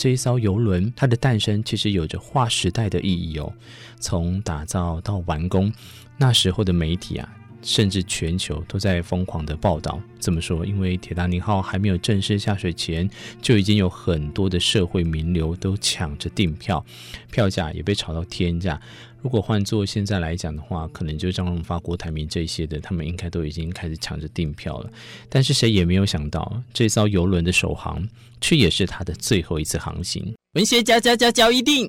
这一艘游轮，它的诞生其实有着划时代的意义哦。从打造到完工，那时候的媒体啊。甚至全球都在疯狂的报道。这么说，因为铁达尼号还没有正式下水前，就已经有很多的社会名流都抢着订票，票价也被炒到天价。如果换作现在来讲的话，可能就张荣发、郭台铭这些的，他们应该都已经开始抢着订票了。但是谁也没有想到，这艘邮轮的首航，却也是它的最后一次航行。文学家家家教一定。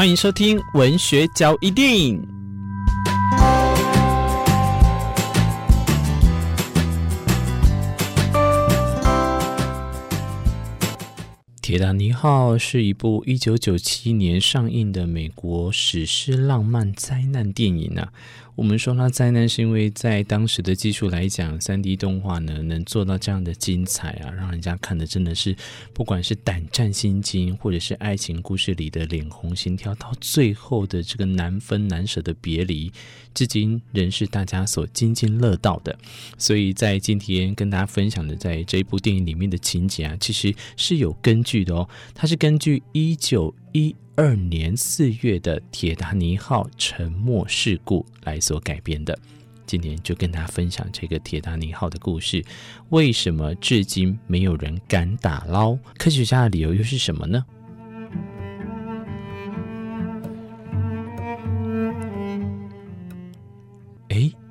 欢迎收听文学交易电影。铁达尼号是一部一九九七年上映的美国史诗浪漫灾难电影啊。我们说它灾难，是因为在当时的技术来讲，3D 动画呢能做到这样的精彩啊，让人家看的真的是不管是胆战心惊，或者是爱情故事里的脸红心跳，到最后的这个难分难舍的别离，至今仍是大家所津津乐道的。所以在今天跟大家分享的，在这一部电影里面的情节啊，其实是有根据的哦，它是根据一九一二年四月的铁达尼号沉没事故来所改编的，今天就跟大家分享这个铁达尼号的故事。为什么至今没有人敢打捞？科学家的理由又是什么呢？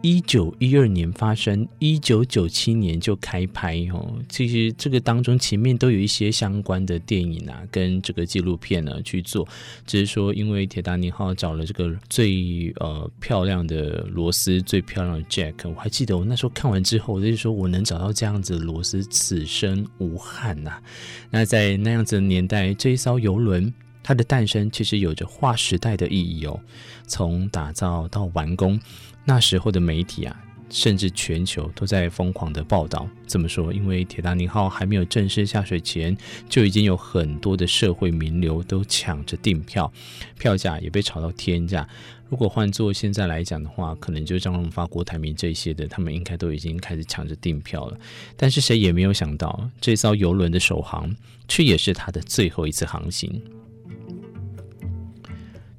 一九一二年发生，一九九七年就开拍哦。其实这个当中前面都有一些相关的电影啊，跟这个纪录片呢去做。只是说，因为铁达尼号找了这个最呃漂亮的罗斯，最漂亮的 Jack。我还记得我那时候看完之后，我就说我能找到这样子的罗斯，此生无憾呐、啊。那在那样子的年代，这一艘游轮它的诞生其实有着划时代的意义哦。从打造到完工。那时候的媒体啊，甚至全球都在疯狂的报道。这么说，因为铁达尼号还没有正式下水前，就已经有很多的社会名流都抢着订票，票价也被炒到天价。如果换作现在来讲的话，可能就张荣发、郭台铭这些的，他们应该都已经开始抢着订票了。但是谁也没有想到，这艘邮轮的首航，却也是它的最后一次航行。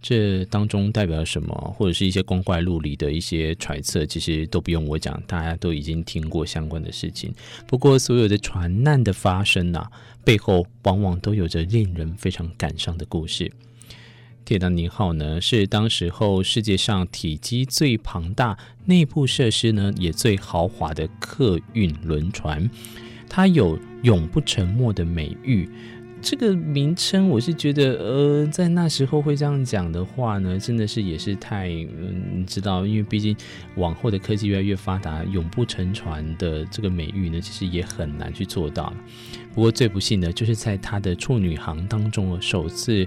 这当中代表什么，或者是一些光怪陆离的一些揣测，其实都不用我讲，大家都已经听过相关的事情。不过，所有的船难的发生啊，背后往往都有着令人非常感伤的故事。铁达尼号呢，是当时候世界上体积最庞大、内部设施呢也最豪华的客运轮船，它有永不沉没的美誉。这个名称，我是觉得，呃，在那时候会这样讲的话呢，真的是也是太，嗯，你知道，因为毕竟往后的科技越来越发达，永不沉船的这个美誉呢，其实也很难去做到。不过最不幸的就是在他的处女航当中，首次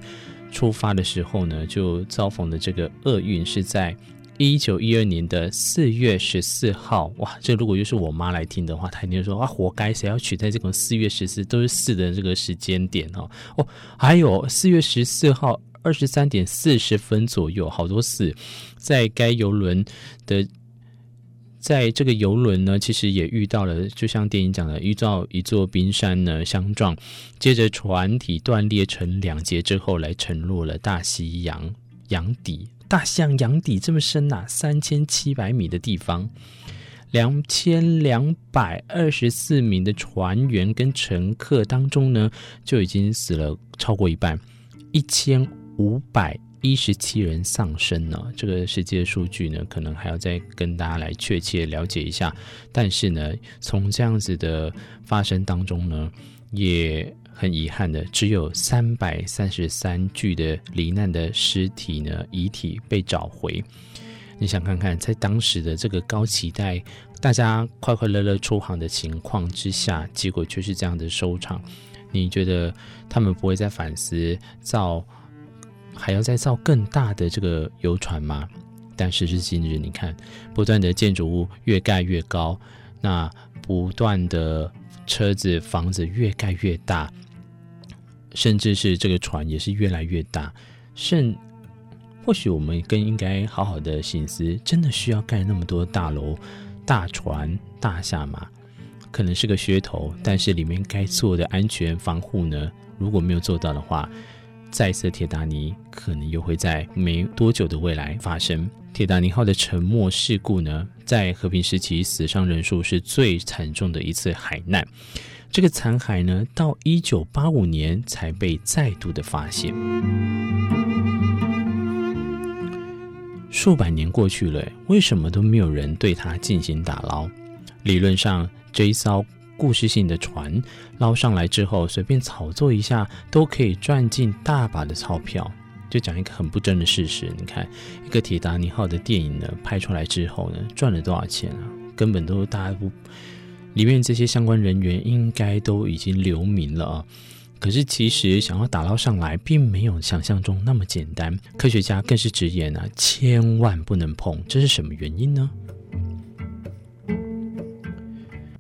出发的时候呢，就遭逢的这个厄运，是在。一九一二年的四月十四号，哇，这如果又是我妈来听的话，她一定说啊，活该，谁要取在这个四月十四都是四的这个时间点哦哦，还有四月十四号二十三点四十分左右，好多四，在该邮轮的，在这个邮轮呢，其实也遇到了，就像电影讲的，遇到一座冰山呢相撞，接着船体断裂成两截之后，来沉入了大西洋洋底。大西洋底这么深呐、啊，三千七百米的地方，两千两百二十四名的船员跟乘客当中呢，就已经死了超过一半，一千五百一十七人丧生了。这个实际的数据呢，可能还要再跟大家来确切了解一下。但是呢，从这样子的发生当中呢，也。很遗憾的，只有三百三十三具的罹难的尸体呢，遗体被找回。你想看看，在当时的这个高期待、大家快快乐乐出航的情况之下，结果却是这样的收场。你觉得他们不会再反思造，还要再造更大的这个游船吗？但时至今日，你看，不断的建筑物越盖越高，那不断的车子、房子越盖越大。甚至是这个船也是越来越大，甚或许我们更应该好好的省思，真的需要盖那么多大楼，大船大下马，可能是个噱头，但是里面该做的安全防护呢，如果没有做到的话，再次铁达尼可能又会在没多久的未来发生。铁达尼号的沉没事故呢，在和平时期死伤人数是最惨重的一次海难。这个残骸呢，到一九八五年才被再度的发现。数百年过去了，为什么都没有人对它进行打捞？理论上，这一艘故事性的船捞上来之后，随便炒作一下，都可以赚进大把的钞票。就讲一个很不争的事实，你看，一个铁达尼号的电影呢，拍出来之后呢，赚了多少钱啊？根本都大家不。里面这些相关人员应该都已经留名了啊，可是其实想要打捞上来，并没有想象中那么简单。科学家更是直言啊，千万不能碰。这是什么原因呢？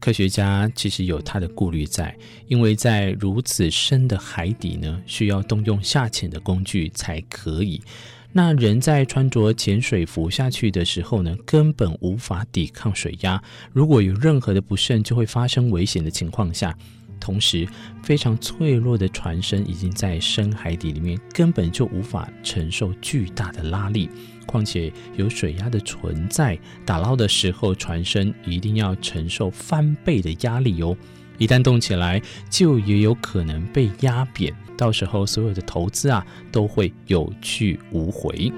科学家其实有他的顾虑在，因为在如此深的海底呢，需要动用下潜的工具才可以。那人在穿着潜水服下去的时候呢，根本无法抵抗水压。如果有任何的不慎，就会发生危险的情况下，同时非常脆弱的船身已经在深海底里面，根本就无法承受巨大的拉力。况且有水压的存在，打捞的时候船身一定要承受翻倍的压力哦。一旦动起来，就也有可能被压扁，到时候所有的投资啊都会有去无回。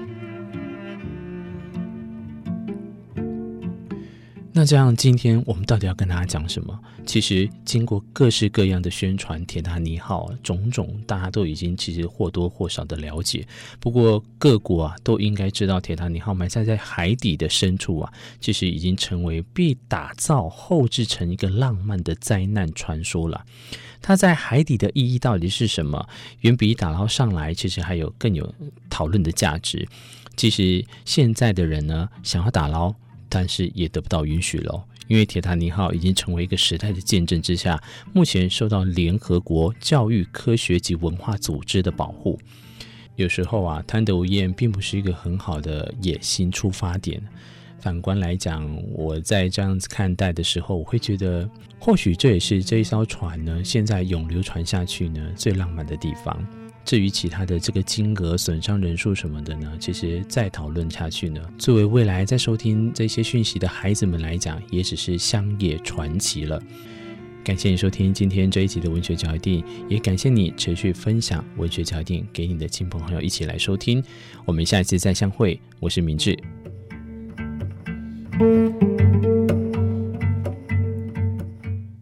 那这样，今天我们到底要跟大家讲什么？其实，经过各式各样的宣传，铁达尼号种种，大家都已经其实或多或少的了解。不过，各国啊都应该知道，铁达尼号埋在在海底的深处啊，其实已经成为被打造、后制成一个浪漫的灾难传说了。它在海底的意义到底是什么？远比打捞上来，其实还有更有讨论的价值。其实，现在的人呢，想要打捞。但是也得不到允许了，因为铁达尼号已经成为一个时代的见证之下，目前受到联合国教育、科学及文化组织的保护。有时候啊，贪得无厌并不是一个很好的野心出发点。反观来讲，我在这样子看待的时候，我会觉得，或许这也是这一艘船呢，现在永流传下去呢，最浪漫的地方。至于其他的这个金额、损伤人数什么的呢？其实再讨论下去呢，作为未来在收听这些讯息的孩子们来讲，也只是乡野传奇了。感谢你收听今天这一集的文学脚印，也感谢你持续分享文学脚印给你的亲朋好友一起来收听。我们下一次再相会，我是明志。